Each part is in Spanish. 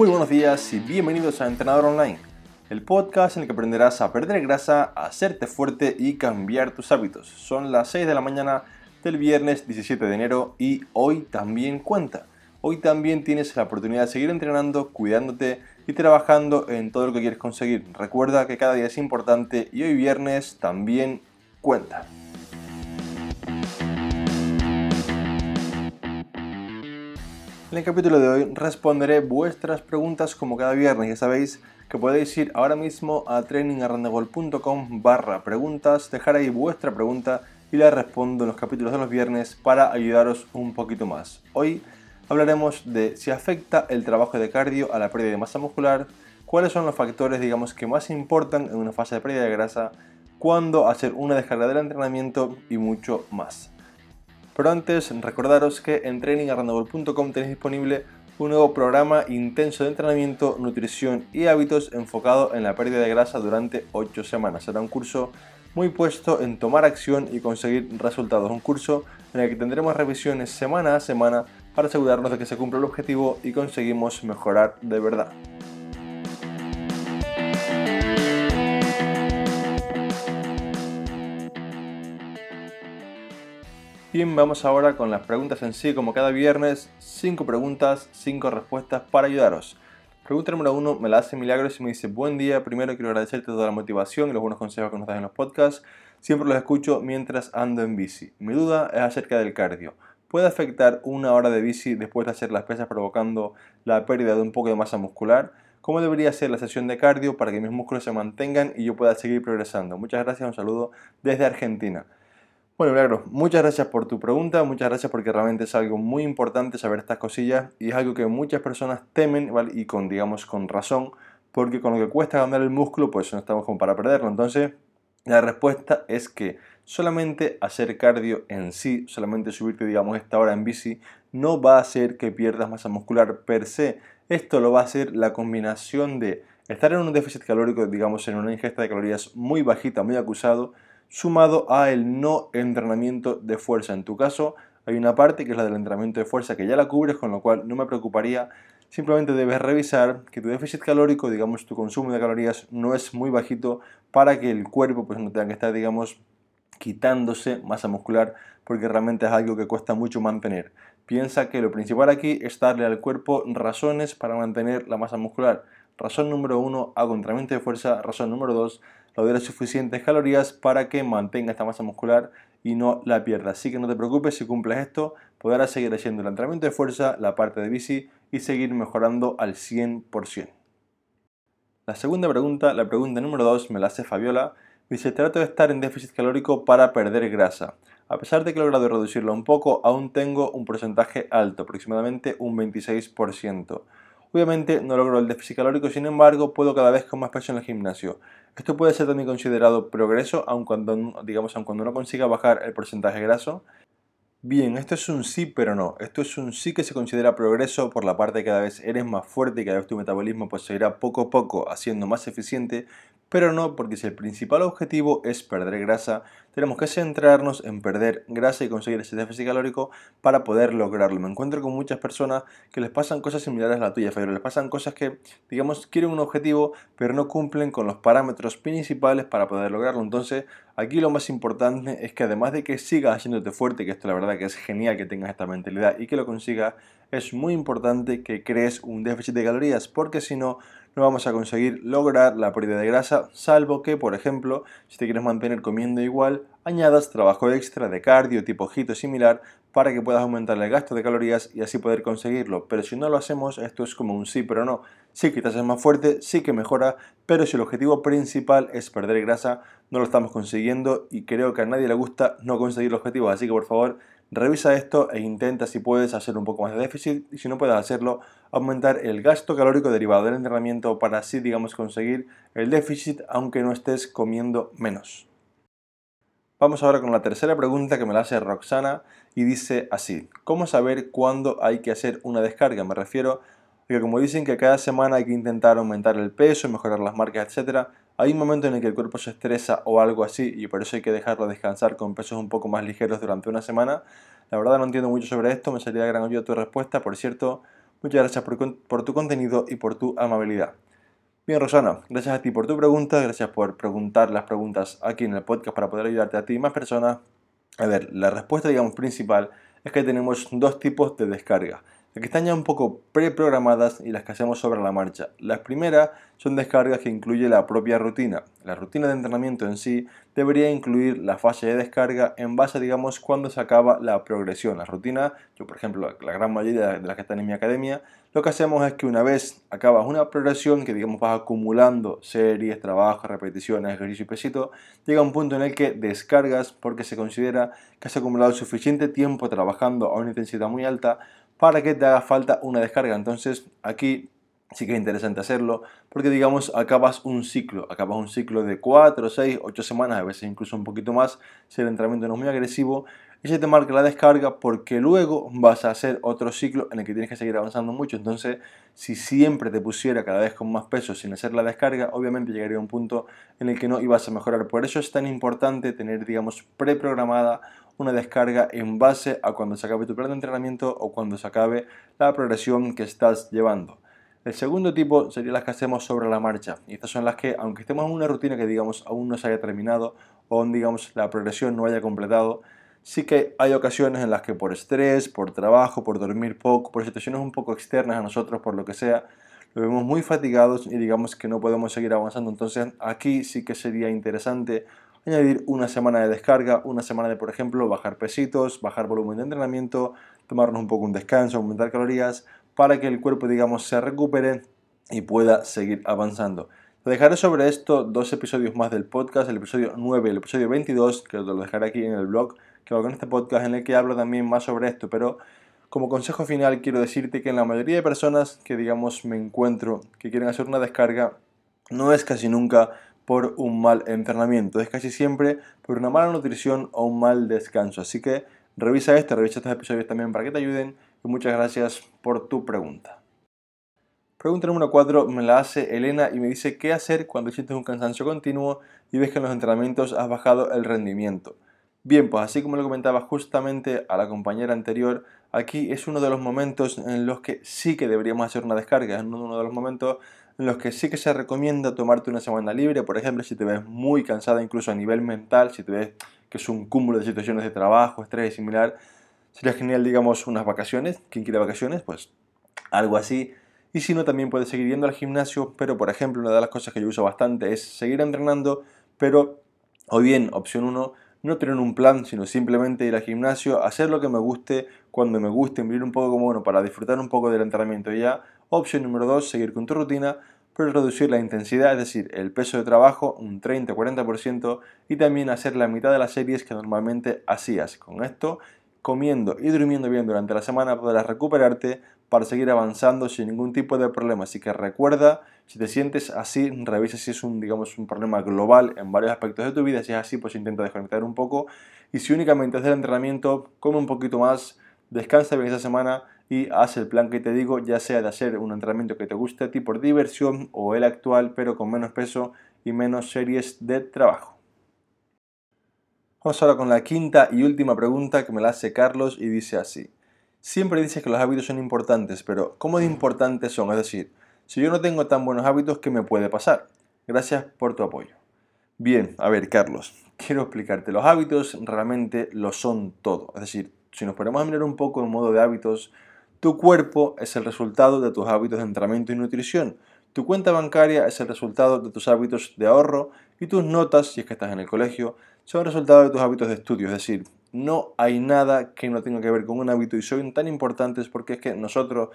Muy buenos días y bienvenidos a Entrenador Online, el podcast en el que aprenderás a perder grasa, a hacerte fuerte y cambiar tus hábitos. Son las 6 de la mañana del viernes 17 de enero y hoy también cuenta. Hoy también tienes la oportunidad de seguir entrenando, cuidándote y trabajando en todo lo que quieres conseguir. Recuerda que cada día es importante y hoy viernes también cuenta. En el capítulo de hoy responderé vuestras preguntas como cada viernes. Ya sabéis que podéis ir ahora mismo a trainingarrandegol.com barra preguntas, dejar ahí vuestra pregunta y la respondo en los capítulos de los viernes para ayudaros un poquito más. Hoy hablaremos de si afecta el trabajo de cardio a la pérdida de masa muscular, cuáles son los factores digamos que más importan en una fase de pérdida de grasa, cuándo hacer una descarga del entrenamiento y mucho más. Pero antes, recordaros que en trainingarrandagol.com tenéis disponible un nuevo programa intenso de entrenamiento, nutrición y hábitos enfocado en la pérdida de grasa durante 8 semanas. Será un curso muy puesto en tomar acción y conseguir resultados. Un curso en el que tendremos revisiones semana a semana para asegurarnos de que se cumple el objetivo y conseguimos mejorar de verdad. Bien, vamos ahora con las preguntas en sí, como cada viernes, 5 preguntas, 5 respuestas para ayudaros. Pregunta número 1 me la hace Milagros y me dice, buen día, primero quiero agradecerte toda la motivación y los buenos consejos que nos das en los podcasts, siempre los escucho mientras ando en bici. Mi duda es acerca del cardio. ¿Puede afectar una hora de bici después de hacer las pesas provocando la pérdida de un poco de masa muscular? ¿Cómo debería ser la sesión de cardio para que mis músculos se mantengan y yo pueda seguir progresando? Muchas gracias, un saludo desde Argentina. Bueno, Milagro, muchas gracias por tu pregunta, muchas gracias porque realmente es algo muy importante saber estas cosillas y es algo que muchas personas temen y con, digamos, con razón, porque con lo que cuesta ganar el músculo, pues no estamos como para perderlo. Entonces, la respuesta es que solamente hacer cardio en sí, solamente subirte, digamos, esta hora en bici, no va a hacer que pierdas masa muscular per se. Esto lo va a hacer la combinación de estar en un déficit calórico, digamos, en una ingesta de calorías muy bajita, muy acusado, sumado a el no entrenamiento de fuerza. En tu caso, hay una parte que es la del entrenamiento de fuerza que ya la cubres, con lo cual no me preocuparía. Simplemente debes revisar que tu déficit calórico, digamos tu consumo de calorías, no es muy bajito para que el cuerpo pues, no tenga que estar, digamos, quitándose masa muscular, porque realmente es algo que cuesta mucho mantener. Piensa que lo principal aquí es darle al cuerpo razones para mantener la masa muscular. Razón número uno, hago entrenamiento de fuerza. Razón número dos, lo suficientes calorías para que mantenga esta masa muscular y no la pierda. Así que no te preocupes, si cumples esto, podrás seguir haciendo el entrenamiento de fuerza, la parte de bici y seguir mejorando al 100%. La segunda pregunta, la pregunta número 2, me la hace Fabiola. Dice, trato de estar en déficit calórico para perder grasa. A pesar de que he logrado reducirlo un poco, aún tengo un porcentaje alto, aproximadamente un 26%. Obviamente no logro el déficit calórico, sin embargo, puedo cada vez con más peso en el gimnasio. Esto puede ser también considerado progreso, aun cuando, digamos, aun cuando no consiga bajar el porcentaje graso. Bien, esto es un sí, pero no. Esto es un sí que se considera progreso por la parte de que cada vez eres más fuerte y cada vez tu metabolismo pues, se irá poco a poco haciendo más eficiente, pero no porque si el principal objetivo es perder grasa, tenemos que centrarnos en perder grasa y conseguir ese déficit calórico para poder lograrlo. Me encuentro con muchas personas que les pasan cosas similares a la tuya, pero les pasan cosas que, digamos, quieren un objetivo, pero no cumplen con los parámetros principales para poder lograrlo. Entonces, aquí lo más importante es que además de que sigas haciéndote fuerte, que esto la verdad que es genial que tengas esta mentalidad y que lo consigas, es muy importante que crees un déficit de calorías, porque si no, no vamos a conseguir lograr la pérdida de grasa, salvo que, por ejemplo, si te quieres mantener comiendo igual, añadas trabajo extra de cardio tipo hito similar para que puedas aumentar el gasto de calorías y así poder conseguirlo. Pero si no lo hacemos, esto es como un sí, pero no. Sí que te haces más fuerte, sí que mejora, pero si el objetivo principal es perder grasa, no lo estamos consiguiendo y creo que a nadie le gusta no conseguir el objetivo. Así que por favor, Revisa esto e intenta si puedes hacer un poco más de déficit y si no puedes hacerlo, aumentar el gasto calórico derivado del entrenamiento para así, digamos, conseguir el déficit aunque no estés comiendo menos. Vamos ahora con la tercera pregunta que me la hace Roxana y dice así, ¿cómo saber cuándo hay que hacer una descarga? Me refiero a que como dicen que cada semana hay que intentar aumentar el peso, mejorar las marcas, etc., hay un momento en el que el cuerpo se estresa o algo así y por eso hay que dejarlo descansar con pesos un poco más ligeros durante una semana. La verdad no entiendo mucho sobre esto, me sería de gran ayuda tu respuesta. Por cierto, Muchas gracias por, tu contenido y por tu amabilidad. Bien, Rosana, gracias a ti por tu pregunta, gracias por preguntar las preguntas aquí en el podcast para poder ayudarte a ti y más personas. A ver, la respuesta, digamos, principal es que tenemos dos tipos de descarga. Que están ya un poco preprogramadas y las que hacemos sobre la marcha. Las primeras son descargas que incluye la propia rutina. La rutina de entrenamiento en sí debería incluir la fase de descarga en base, digamos, cuando se acaba la progresión. La rutina, yo por ejemplo, la gran mayoría de las que están en mi academia, lo que hacemos es que una vez acabas una progresión, que digamos vas acumulando series, trabajos, repeticiones, ejercicio y pesito, llega un punto en el que descargas porque se considera que has acumulado suficiente tiempo trabajando a una intensidad muy alta para que te haga falta una descarga. Entonces aquí sí que es interesante hacerlo porque digamos acabas un ciclo, acabas un ciclo de 4, 6, 8 semanas, a veces incluso un poquito más si el entrenamiento no es muy agresivo y se te marca la descarga porque luego vas a hacer otro ciclo en el que tienes que seguir avanzando mucho. Entonces, si siempre te pusiera cada vez con más peso sin hacer la descarga, obviamente llegaría a un punto en el que no ibas a mejorar. Por eso es tan importante tener, digamos, preprogramada una descarga en base a cuando se acabe tu plan de entrenamiento o cuando se acabe la progresión que estás llevando. El segundo tipo sería las que hacemos sobre la marcha. Y estas son las que, aunque estemos en una rutina que digamos aún no se haya terminado o digamos la progresión no haya completado, sí que hay ocasiones en las que por estrés, por trabajo, por dormir poco, por situaciones un poco externas a nosotros, por lo que sea, lo vemos muy fatigados y digamos que no podemos seguir avanzando. Entonces aquí sí que sería interesante añadir una semana de descarga, una semana de, por ejemplo, bajar pesitos, bajar volumen de entrenamiento, tomarnos un poco un descanso, aumentar calorías, para que el cuerpo, digamos, se recupere y pueda seguir avanzando. Te dejaré sobre esto dos episodios más del podcast, el episodio 9 y el episodio 22, que lo dejaré aquí en el blog, que hago en este podcast, en el que hablo también más sobre esto, pero como consejo final quiero decirte que en la mayoría de personas que, digamos, me encuentro, que quieren hacer una descarga, no es casi nunca por un mal entrenamiento, es casi siempre por una mala nutrición o un mal descanso. Así que revisa esto, revisa estos episodios también para que te ayuden y muchas gracias por tu pregunta. Pregunta número 4 me la hace Elena y me dice qué hacer cuando sientes un cansancio continuo y ves que en los entrenamientos has bajado el rendimiento. Bien, pues así como lo comentaba justamente a la compañera anterior, aquí es uno de los momentos en los que sí que deberíamos hacer una descarga, es uno de los momentos en los que sí que se recomienda tomarte una semana libre, por ejemplo, si te ves muy cansada incluso a nivel mental, si te ves que es un cúmulo de situaciones de trabajo, estrés y similar, sería genial, digamos, unas vacaciones, quien quiere vacaciones, pues algo así. Y si no, también puedes seguir yendo al gimnasio, pero por ejemplo, una de las cosas que yo uso bastante es seguir entrenando, pero, o bien, opción 1, no tener un plan, sino simplemente ir al gimnasio, hacer lo que me guste, cuando me guste, vivir un poco como bueno, para disfrutar un poco del entrenamiento ya, Opción número 2, seguir con tu rutina, reducir la intensidad, es decir, el peso de trabajo un 30-40% y también hacer la mitad de las series que normalmente hacías. Con esto, comiendo y durmiendo bien durante la semana podrás recuperarte para seguir avanzando sin ningún tipo de problema. Así que recuerda, si te sientes así, revisa si es un, digamos, un problema global en varios aspectos de tu vida. Si es así, pues intenta desconectar un poco. Y si únicamente haces el entrenamiento, come un poquito más, descansa bien esa semana y haz el plan que te digo, ya sea de hacer un entrenamiento que te guste a ti por diversión o el actual, pero con menos peso y menos series de trabajo. Vamos ahora con la quinta y última pregunta que me la hace Carlos y dice así. Siempre dices que los hábitos son importantes, pero ¿cómo de importantes son? Es decir, si yo no tengo tan buenos hábitos, ¿qué me puede pasar? Gracias por tu apoyo. Bien, a ver, Carlos, quiero explicarte. Los hábitos realmente lo son todo. Es decir, si nos ponemos a mirar un poco en modo de hábitos, tu cuerpo es el resultado de tus hábitos de entrenamiento y nutrición. Tu cuenta bancaria es el resultado de tus hábitos de ahorro y tus notas, si es que estás en el colegio, son el resultado de tus hábitos de estudio. Es decir, no hay nada que no tenga que ver con un hábito y son tan importantes porque es que nosotros...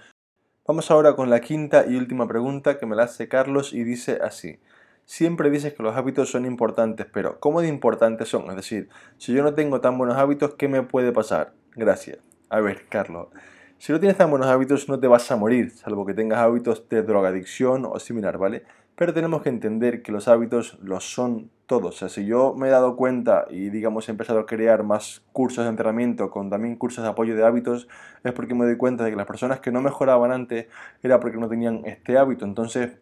Vamos ahora con la quinta y última pregunta que me la hace Carlos y dice así. Siempre dices que los hábitos son importantes, pero ¿cómo de importantes son? Es decir, si yo no tengo tan buenos hábitos, ¿qué me puede pasar? Gracias. A ver, Carlos. Si no tienes tan buenos hábitos no te vas a morir, salvo que tengas hábitos de drogadicción o similar, ¿vale? Pero tenemos que entender que los hábitos los son todos. O sea, si yo me he dado cuenta y digamos he empezado a crear más cursos de entrenamiento con también cursos de apoyo de hábitos, es porque me doy cuenta de que las personas que no mejoraban antes era porque no tenían este hábito. Entonces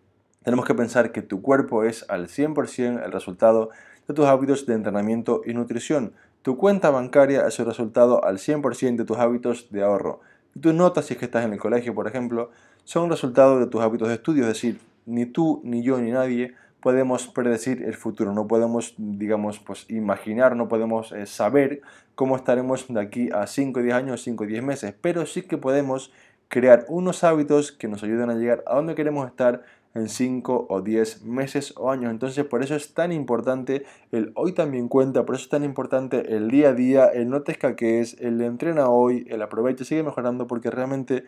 tenemos que pensar que tu cuerpo es al 100% el resultado de tus hábitos de entrenamiento y nutrición. Tu cuenta bancaria es el resultado al 100% de tus hábitos de ahorro. Tus notas, si es que estás en el colegio, por ejemplo, son resultado de tus hábitos de estudio, es decir, ni tú, ni yo, ni nadie podemos predecir el futuro, no podemos, digamos, pues imaginar, no podemos eh, saber cómo estaremos de aquí a 5, 10 años, 5, 10 meses, pero sí que podemos crear unos hábitos que nos ayuden a llegar a donde queremos estar en 5 o 10 meses o años. Entonces por eso es tan importante el hoy también cuenta, por eso es tan importante el día a día, el no te escaquees, el entrena hoy, el aprovecha, sigue mejorando porque realmente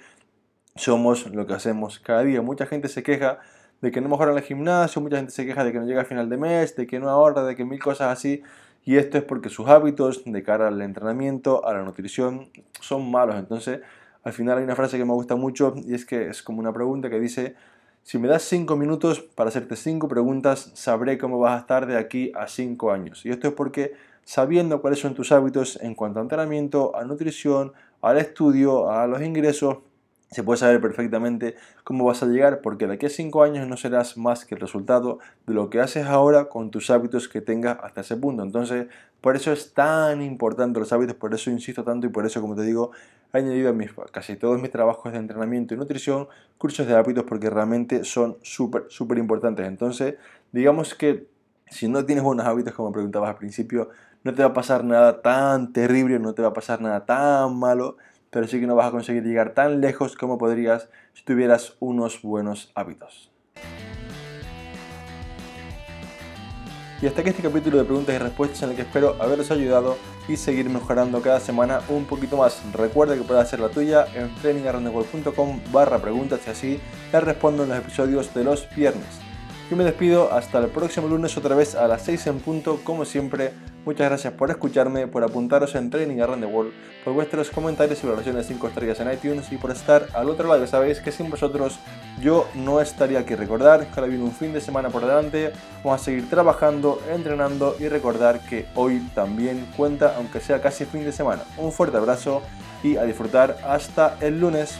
somos lo que hacemos cada día. Mucha gente se queja de que no mejora en el gimnasio, mucha gente se queja de que no llega a final de mes, de que no ahorra, de que mil cosas así. Y esto es porque sus hábitos de cara al entrenamiento, a la nutrición, son malos. Entonces, al final hay una frase que me gusta mucho y es que es como una pregunta que dice, si me das 5 minutos para hacerte 5 preguntas, sabré cómo vas a estar de aquí a 5 años. Y esto es porque sabiendo cuáles son tus hábitos en cuanto a entrenamiento, a nutrición, al estudio, a los ingresos, se puede saber perfectamente cómo vas a llegar porque de aquí a 5 años no serás más que el resultado de lo que haces ahora con tus hábitos que tengas hasta ese punto. Entonces, por eso es tan importante los hábitos, por eso insisto tanto y por eso, como te digo, he añadido a mis, casi todos mis trabajos de entrenamiento y nutrición cursos de hábitos porque realmente son súper, súper importantes. Entonces, digamos que si no tienes buenos hábitos, como preguntabas al principio, no te va a pasar nada tan terrible, no te va a pasar nada tan malo, pero sí que no vas a conseguir llegar tan lejos como podrías si tuvieras unos buenos hábitos. Y hasta aquí este capítulo de preguntas y respuestas en el que espero haberos ayudado y seguir mejorando cada semana un poquito más. Recuerda que puedes hacer la tuya en trainingarrondegol.com barra preguntas y así te respondo en los episodios de los viernes. Yo me despido hasta el próximo lunes otra vez a las 6 en punto, como siempre. Muchas gracias por escucharme, por apuntaros en Training Around the World, por vuestros comentarios y valoraciones de 5 estrellas en iTunes y por estar al otro lado. Sabéis que sin vosotros yo no estaría aquí. Recordar que ahora viene un fin de semana por delante. Vamos a seguir trabajando, entrenando y recordar que hoy también cuenta, aunque sea casi fin de semana. Un fuerte abrazo y a disfrutar hasta el lunes.